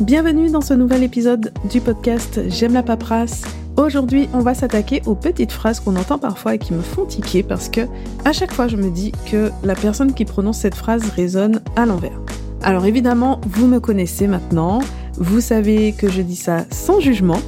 Bienvenue dans ce nouvel épisode du podcast J'aime la paperasse. Aujourd'hui, on va s'attaquer aux petites phrases qu'on entend parfois et qui me font tiquer parce que à chaque fois, je me dis que la personne qui prononce cette phrase résonne à l'envers. Alors évidemment, vous me connaissez maintenant, vous savez que je dis ça sans jugement.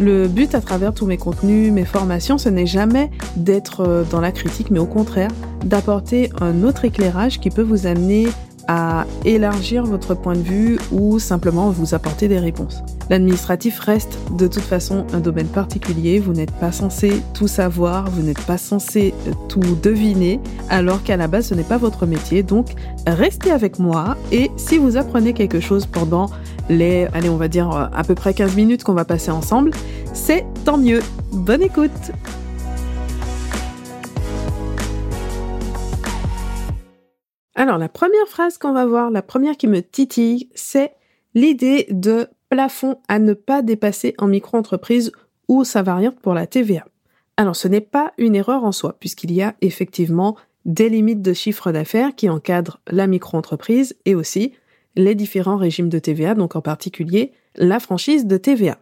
Le but à travers tous mes contenus, mes formations, ce n'est jamais d'être euh, dans la critique, mais au contraire, d'apporter un autre éclairage qui peut vous amener à élargir votre point de vue ou simplement vous apporter des réponses. L'administratif reste de toute façon un domaine particulier, vous n'êtes pas censé tout savoir, vous n'êtes pas censé tout deviner, alors qu'à la base ce n'est pas votre métier, donc restez avec moi et si vous apprenez quelque chose pendant les, allez on va dire à peu près 15 minutes qu'on va passer ensemble, c'est tant mieux. Bonne écoute Alors, la première phrase qu'on va voir, la première qui me titille, c'est l'idée de plafond à ne pas dépasser en micro-entreprise ou sa variante pour la TVA. Alors, ce n'est pas une erreur en soi, puisqu'il y a effectivement des limites de chiffre d'affaires qui encadrent la micro-entreprise et aussi les différents régimes de TVA, donc en particulier la franchise de TVA.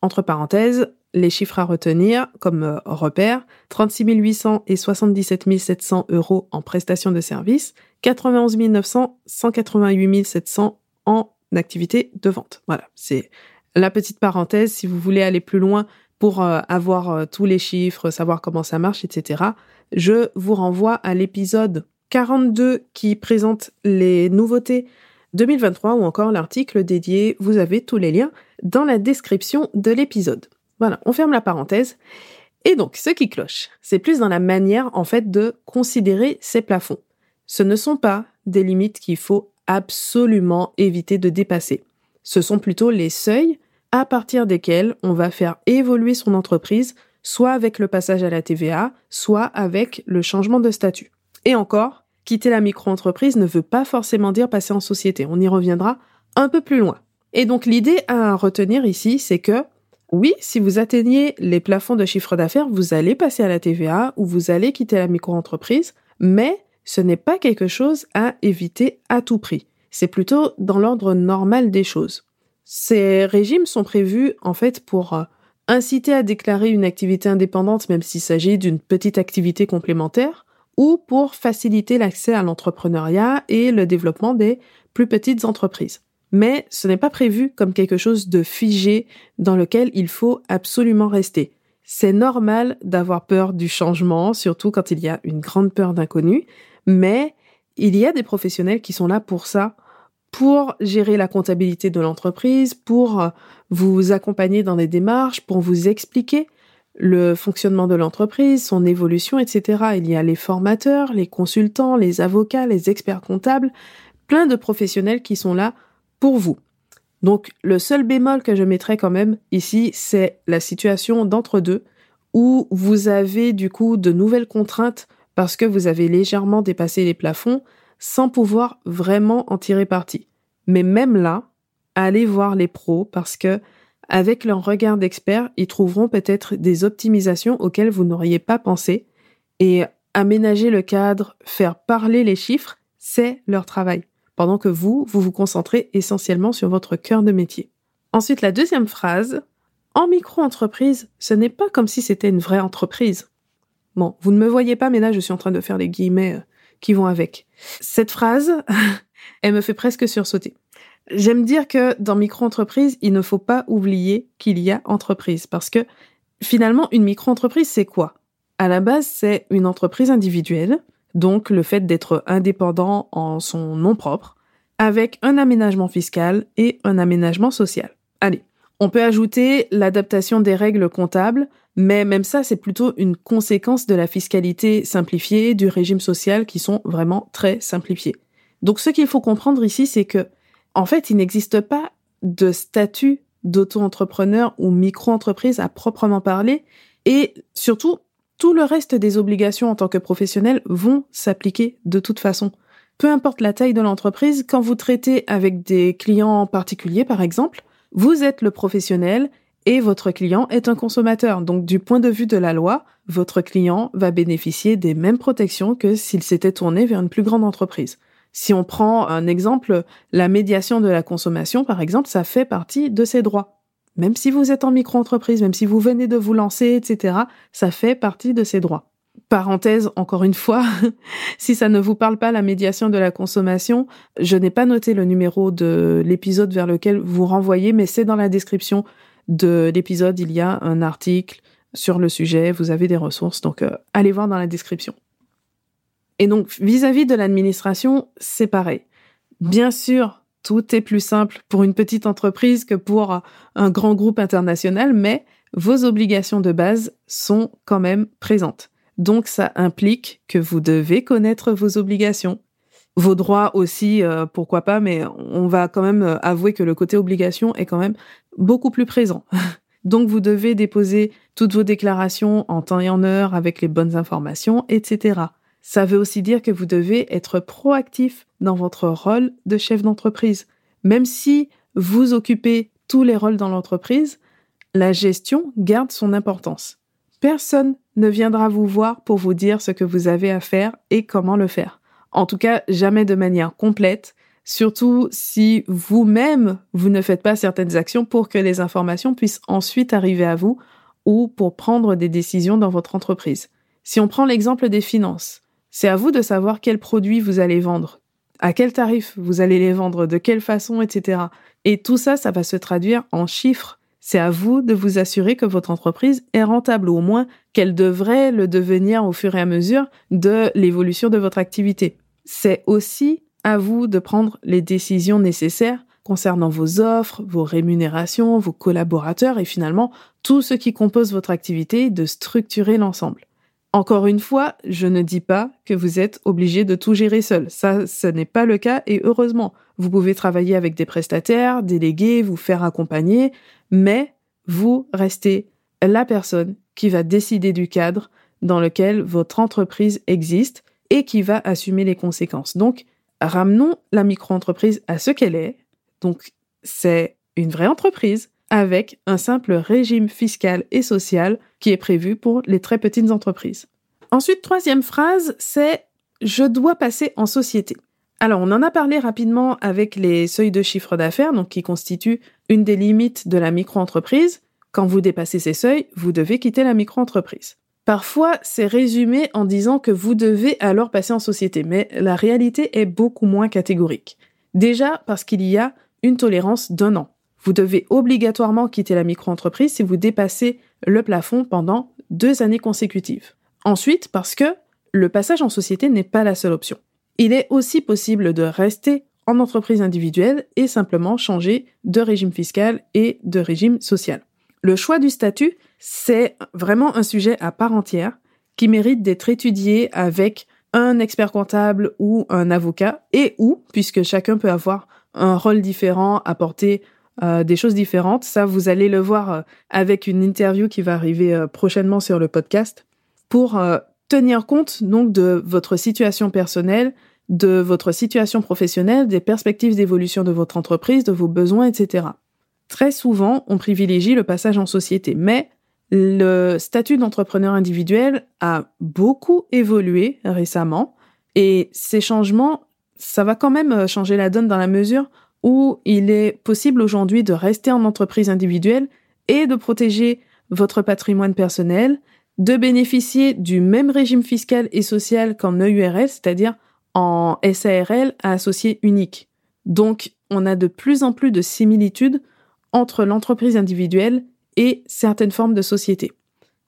Entre parenthèses, les chiffres à retenir comme euh, repère, 36 800 et 77 700 euros en prestation de services, 91 900, 188 700 en activité de vente. Voilà, c'est la petite parenthèse. Si vous voulez aller plus loin pour euh, avoir euh, tous les chiffres, savoir comment ça marche, etc., je vous renvoie à l'épisode 42 qui présente les nouveautés 2023 ou encore l'article dédié. Vous avez tous les liens dans la description de l'épisode. Voilà, on ferme la parenthèse. Et donc, ce qui cloche, c'est plus dans la manière, en fait, de considérer ces plafonds. Ce ne sont pas des limites qu'il faut absolument éviter de dépasser. Ce sont plutôt les seuils à partir desquels on va faire évoluer son entreprise, soit avec le passage à la TVA, soit avec le changement de statut. Et encore, quitter la micro-entreprise ne veut pas forcément dire passer en société. On y reviendra un peu plus loin. Et donc l'idée à retenir ici, c'est que oui, si vous atteignez les plafonds de chiffre d'affaires, vous allez passer à la TVA ou vous allez quitter la micro-entreprise, mais ce n'est pas quelque chose à éviter à tout prix. C'est plutôt dans l'ordre normal des choses. Ces régimes sont prévus en fait pour euh, inciter à déclarer une activité indépendante même s'il s'agit d'une petite activité complémentaire ou pour faciliter l'accès à l'entrepreneuriat et le développement des plus petites entreprises. Mais ce n'est pas prévu comme quelque chose de figé dans lequel il faut absolument rester. C'est normal d'avoir peur du changement, surtout quand il y a une grande peur d'inconnu, mais il y a des professionnels qui sont là pour ça, pour gérer la comptabilité de l'entreprise, pour euh, vous accompagner dans des démarches, pour vous expliquer le fonctionnement de l'entreprise, son évolution, etc. Il y a les formateurs, les consultants, les avocats, les experts comptables, plein de professionnels qui sont là pour vous. Donc le seul bémol que je mettrai quand même ici, c'est la situation d'entre-deux, où vous avez du coup de nouvelles contraintes parce que vous avez légèrement dépassé les plafonds sans pouvoir vraiment en tirer parti. Mais même là, allez voir les pros parce que avec leur regard d'expert, ils trouveront peut-être des optimisations auxquelles vous n'auriez pas pensé et aménager le cadre, faire parler les chiffres, c'est leur travail. Pendant que vous, vous vous concentrez essentiellement sur votre cœur de métier. Ensuite, la deuxième phrase, en micro-entreprise, ce n'est pas comme si c'était une vraie entreprise. Bon, vous ne me voyez pas, mais là, je suis en train de faire les guillemets euh, qui vont avec. Cette phrase, elle me fait presque sursauter. J'aime dire que dans micro-entreprise, il ne faut pas oublier qu'il y a entreprise, parce que finalement, une micro-entreprise, c'est quoi? À la base, c'est une entreprise individuelle, donc le fait d'être indépendant en son nom propre, avec un aménagement fiscal et un aménagement social. Allez, on peut ajouter l'adaptation des règles comptables, mais même ça, c'est plutôt une conséquence de la fiscalité simplifiée, du régime social qui sont vraiment très simplifiés. Donc ce qu'il faut comprendre ici, c'est que, en fait, il n'existe pas de statut d'auto-entrepreneur ou micro-entreprise à proprement parler, et surtout, tout le reste des obligations en tant que professionnel vont s'appliquer de toute façon. Peu importe la taille de l'entreprise, quand vous traitez avec des clients particuliers, par exemple, vous êtes le professionnel et votre client est un consommateur. Donc du point de vue de la loi, votre client va bénéficier des mêmes protections que s'il s'était tourné vers une plus grande entreprise. Si on prend un exemple, la médiation de la consommation, par exemple, ça fait partie de ces droits. Même si vous êtes en micro-entreprise, même si vous venez de vous lancer, etc., ça fait partie de ces droits. Parenthèse, encore une fois, si ça ne vous parle pas la médiation de la consommation, je n'ai pas noté le numéro de l'épisode vers lequel vous renvoyez, mais c'est dans la description de l'épisode, il y a un article sur le sujet, vous avez des ressources, donc euh, allez voir dans la description. Et donc, vis-à-vis -vis de l'administration, c'est pareil. Bien sûr, tout est plus simple pour une petite entreprise que pour un grand groupe international, mais vos obligations de base sont quand même présentes. Donc ça implique que vous devez connaître vos obligations. Vos droits aussi, euh, pourquoi pas, mais on va quand même euh, avouer que le côté obligation est quand même beaucoup plus présent. Donc vous devez déposer toutes vos déclarations en temps et en heure avec les bonnes informations, etc. Ça veut aussi dire que vous devez être proactif dans votre rôle de chef d'entreprise. Même si vous occupez tous les rôles dans l'entreprise, la gestion garde son importance. Personne ne viendra vous voir pour vous dire ce que vous avez à faire et comment le faire. En tout cas, jamais de manière complète, surtout si vous-même, vous ne faites pas certaines actions pour que les informations puissent ensuite arriver à vous ou pour prendre des décisions dans votre entreprise. Si on prend l'exemple des finances, c'est à vous de savoir quels produits vous allez vendre, à quel tarif vous allez les vendre, de quelle façon, etc. Et tout ça, ça va se traduire en chiffres. C'est à vous de vous assurer que votre entreprise est rentable, ou au moins qu'elle devrait le devenir au fur et à mesure de l'évolution de votre activité. C'est aussi à vous de prendre les décisions nécessaires concernant vos offres, vos rémunérations, vos collaborateurs et finalement tout ce qui compose votre activité, de structurer l'ensemble. Encore une fois, je ne dis pas que vous êtes obligé de tout gérer seul. Ça, ce n'est pas le cas et heureusement. Vous pouvez travailler avec des prestataires, déléguer, vous faire accompagner, mais vous restez la personne qui va décider du cadre dans lequel votre entreprise existe et qui va assumer les conséquences. Donc, ramenons la micro-entreprise à ce qu'elle est. Donc, c'est une vraie entreprise avec un simple régime fiscal et social qui est prévu pour les très petites entreprises. Ensuite, troisième phrase, c'est je dois passer en société. Alors, on en a parlé rapidement avec les seuils de chiffre d'affaires, donc qui constituent une des limites de la micro-entreprise. Quand vous dépassez ces seuils, vous devez quitter la micro-entreprise. Parfois, c'est résumé en disant que vous devez alors passer en société, mais la réalité est beaucoup moins catégorique. Déjà parce qu'il y a une tolérance d'un an. Vous devez obligatoirement quitter la micro-entreprise si vous dépassez le plafond pendant deux années consécutives. Ensuite, parce que le passage en société n'est pas la seule option. Il est aussi possible de rester en entreprise individuelle et simplement changer de régime fiscal et de régime social. Le choix du statut, c'est vraiment un sujet à part entière qui mérite d'être étudié avec un expert comptable ou un avocat et ou, puisque chacun peut avoir un rôle différent, apporter euh, des choses différentes. Ça, vous allez le voir euh, avec une interview qui va arriver euh, prochainement sur le podcast pour tenir compte donc de votre situation personnelle, de votre situation professionnelle, des perspectives d'évolution de votre entreprise, de vos besoins, etc. Très souvent, on privilégie le passage en société, mais le statut d'entrepreneur individuel a beaucoup évolué récemment et ces changements, ça va quand même changer la donne dans la mesure où il est possible aujourd'hui de rester en entreprise individuelle et de protéger votre patrimoine personnel, de bénéficier du même régime fiscal et social qu'en EURL, c'est-à-dire en SARL à associé unique. Donc, on a de plus en plus de similitudes entre l'entreprise individuelle et certaines formes de société.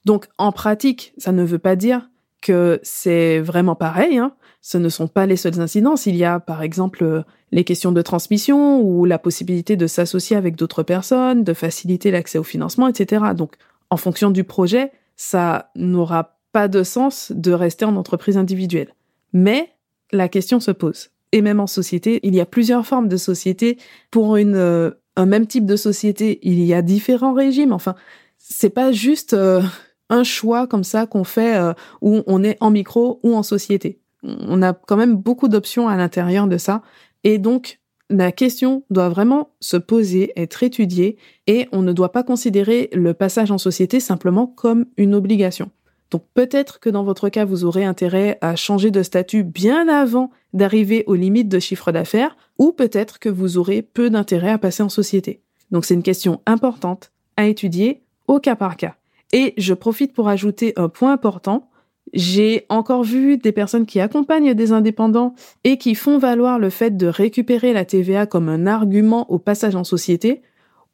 Donc, en pratique, ça ne veut pas dire que c'est vraiment pareil. Hein. Ce ne sont pas les seules incidences. Il y a, par exemple, les questions de transmission ou la possibilité de s'associer avec d'autres personnes, de faciliter l'accès au financement, etc. Donc, en fonction du projet, ça n'aura pas de sens de rester en entreprise individuelle. Mais la question se pose. Et même en société, il y a plusieurs formes de société. Pour une, euh, un même type de société, il y a différents régimes. Enfin, c'est pas juste euh, un choix comme ça qu'on fait euh, où on est en micro ou en société. On a quand même beaucoup d'options à l'intérieur de ça. Et donc, la question doit vraiment se poser, être étudiée, et on ne doit pas considérer le passage en société simplement comme une obligation. Donc peut-être que dans votre cas, vous aurez intérêt à changer de statut bien avant d'arriver aux limites de chiffre d'affaires, ou peut-être que vous aurez peu d'intérêt à passer en société. Donc c'est une question importante à étudier au cas par cas. Et je profite pour ajouter un point important. J'ai encore vu des personnes qui accompagnent des indépendants et qui font valoir le fait de récupérer la TVA comme un argument au passage en société,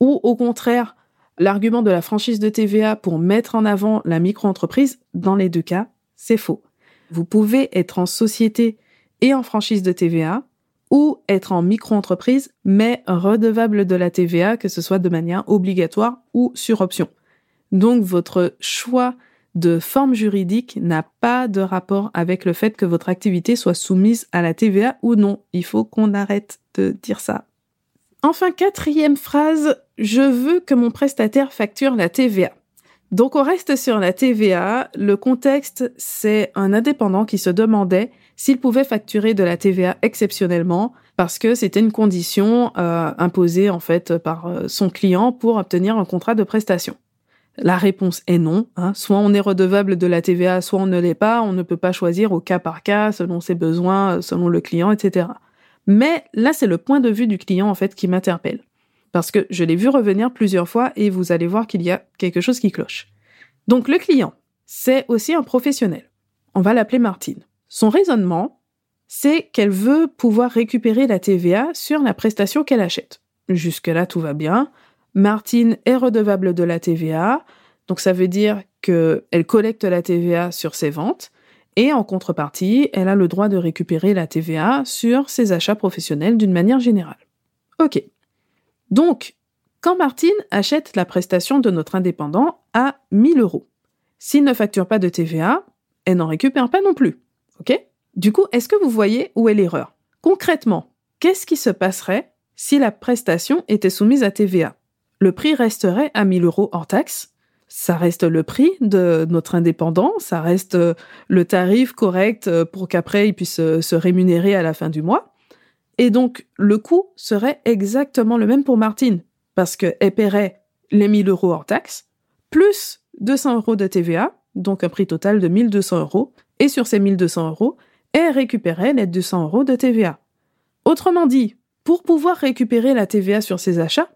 ou au contraire, l'argument de la franchise de TVA pour mettre en avant la micro-entreprise. Dans les deux cas, c'est faux. Vous pouvez être en société et en franchise de TVA, ou être en micro-entreprise, mais redevable de la TVA, que ce soit de manière obligatoire ou sur option. Donc votre choix de forme juridique n'a pas de rapport avec le fait que votre activité soit soumise à la TVA ou non. Il faut qu'on arrête de dire ça. Enfin, quatrième phrase, je veux que mon prestataire facture la TVA. Donc on reste sur la TVA. Le contexte, c'est un indépendant qui se demandait s'il pouvait facturer de la TVA exceptionnellement parce que c'était une condition euh, imposée en fait par euh, son client pour obtenir un contrat de prestation. La réponse est non. Hein. Soit on est redevable de la TVA, soit on ne l'est pas. On ne peut pas choisir au cas par cas, selon ses besoins, selon le client, etc. Mais là, c'est le point de vue du client en fait qui m'interpelle. Parce que je l'ai vu revenir plusieurs fois et vous allez voir qu'il y a quelque chose qui cloche. Donc le client, c'est aussi un professionnel. On va l'appeler Martine. Son raisonnement, c'est qu'elle veut pouvoir récupérer la TVA sur la prestation qu'elle achète. Jusque-là, tout va bien. Martine est redevable de la TVA, donc ça veut dire qu'elle collecte la TVA sur ses ventes, et en contrepartie, elle a le droit de récupérer la TVA sur ses achats professionnels d'une manière générale. Ok. Donc, quand Martine achète la prestation de notre indépendant à 1000 euros, s'il ne facture pas de TVA, elle n'en récupère pas non plus. Ok? Du coup, est-ce que vous voyez où est l'erreur? Concrètement, qu'est-ce qui se passerait si la prestation était soumise à TVA le prix resterait à 1000 euros hors taxe. Ça reste le prix de notre indépendant, ça reste euh, le tarif correct euh, pour qu'après il puisse euh, se rémunérer à la fin du mois. Et donc, le coût serait exactement le même pour Martine, parce qu'elle paierait les 1000 euros hors taxe, plus 200 euros de TVA, donc un prix total de 1200 euros, et sur ces 1200 euros, elle récupérait les 200 euros de TVA. Autrement dit, pour pouvoir récupérer la TVA sur ses achats,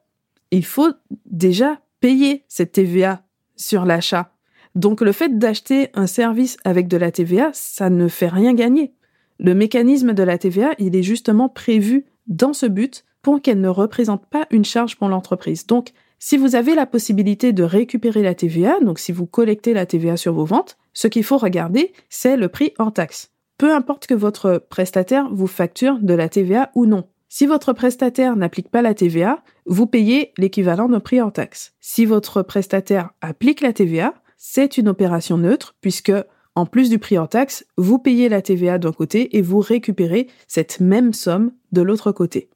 il faut déjà payer cette TVA sur l'achat. Donc le fait d'acheter un service avec de la TVA, ça ne fait rien gagner. Le mécanisme de la TVA, il est justement prévu dans ce but pour qu'elle ne représente pas une charge pour l'entreprise. Donc si vous avez la possibilité de récupérer la TVA, donc si vous collectez la TVA sur vos ventes, ce qu'il faut regarder, c'est le prix hors taxe. Peu importe que votre prestataire vous facture de la TVA ou non. Si votre prestataire n'applique pas la TVA, vous payez l'équivalent d'un prix en taxe. Si votre prestataire applique la TVA, c'est une opération neutre puisque, en plus du prix en taxe, vous payez la TVA d'un côté et vous récupérez cette même somme de l'autre côté.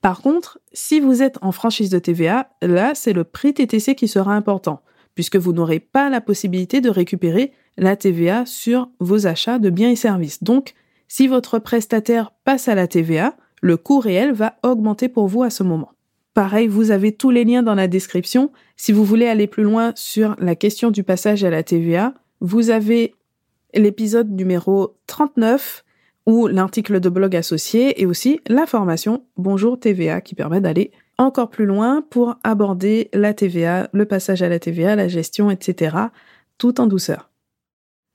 Par contre, si vous êtes en franchise de TVA, là, c'est le prix TTC qui sera important, puisque vous n'aurez pas la possibilité de récupérer la TVA sur vos achats de biens et services. Donc, si votre prestataire passe à la TVA, le coût réel va augmenter pour vous à ce moment. Pareil, vous avez tous les liens dans la description. Si vous voulez aller plus loin sur la question du passage à la TVA, vous avez l'épisode numéro 39 ou l'article de blog associé et aussi la formation Bonjour TVA qui permet d'aller encore plus loin pour aborder la TVA, le passage à la TVA, la gestion, etc. tout en douceur.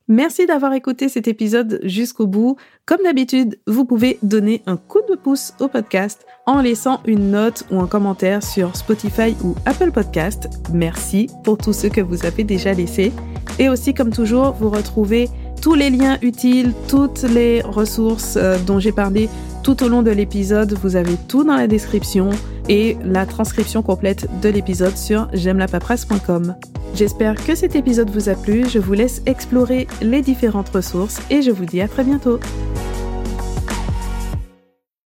Merci d'avoir écouté cet épisode jusqu'au bout. Comme d'habitude, vous pouvez donner un coup de pouce au podcast en laissant une note ou un commentaire sur Spotify ou Apple Podcast. Merci pour tous ceux que vous avez déjà laissés. Et aussi, comme toujours, vous retrouvez tous les liens utiles, toutes les ressources euh, dont j'ai parlé tout au long de l'épisode. Vous avez tout dans la description et la transcription complète de l'épisode sur j'aime la J'espère que cet épisode vous a plu, je vous laisse explorer les différentes ressources et je vous dis à très bientôt.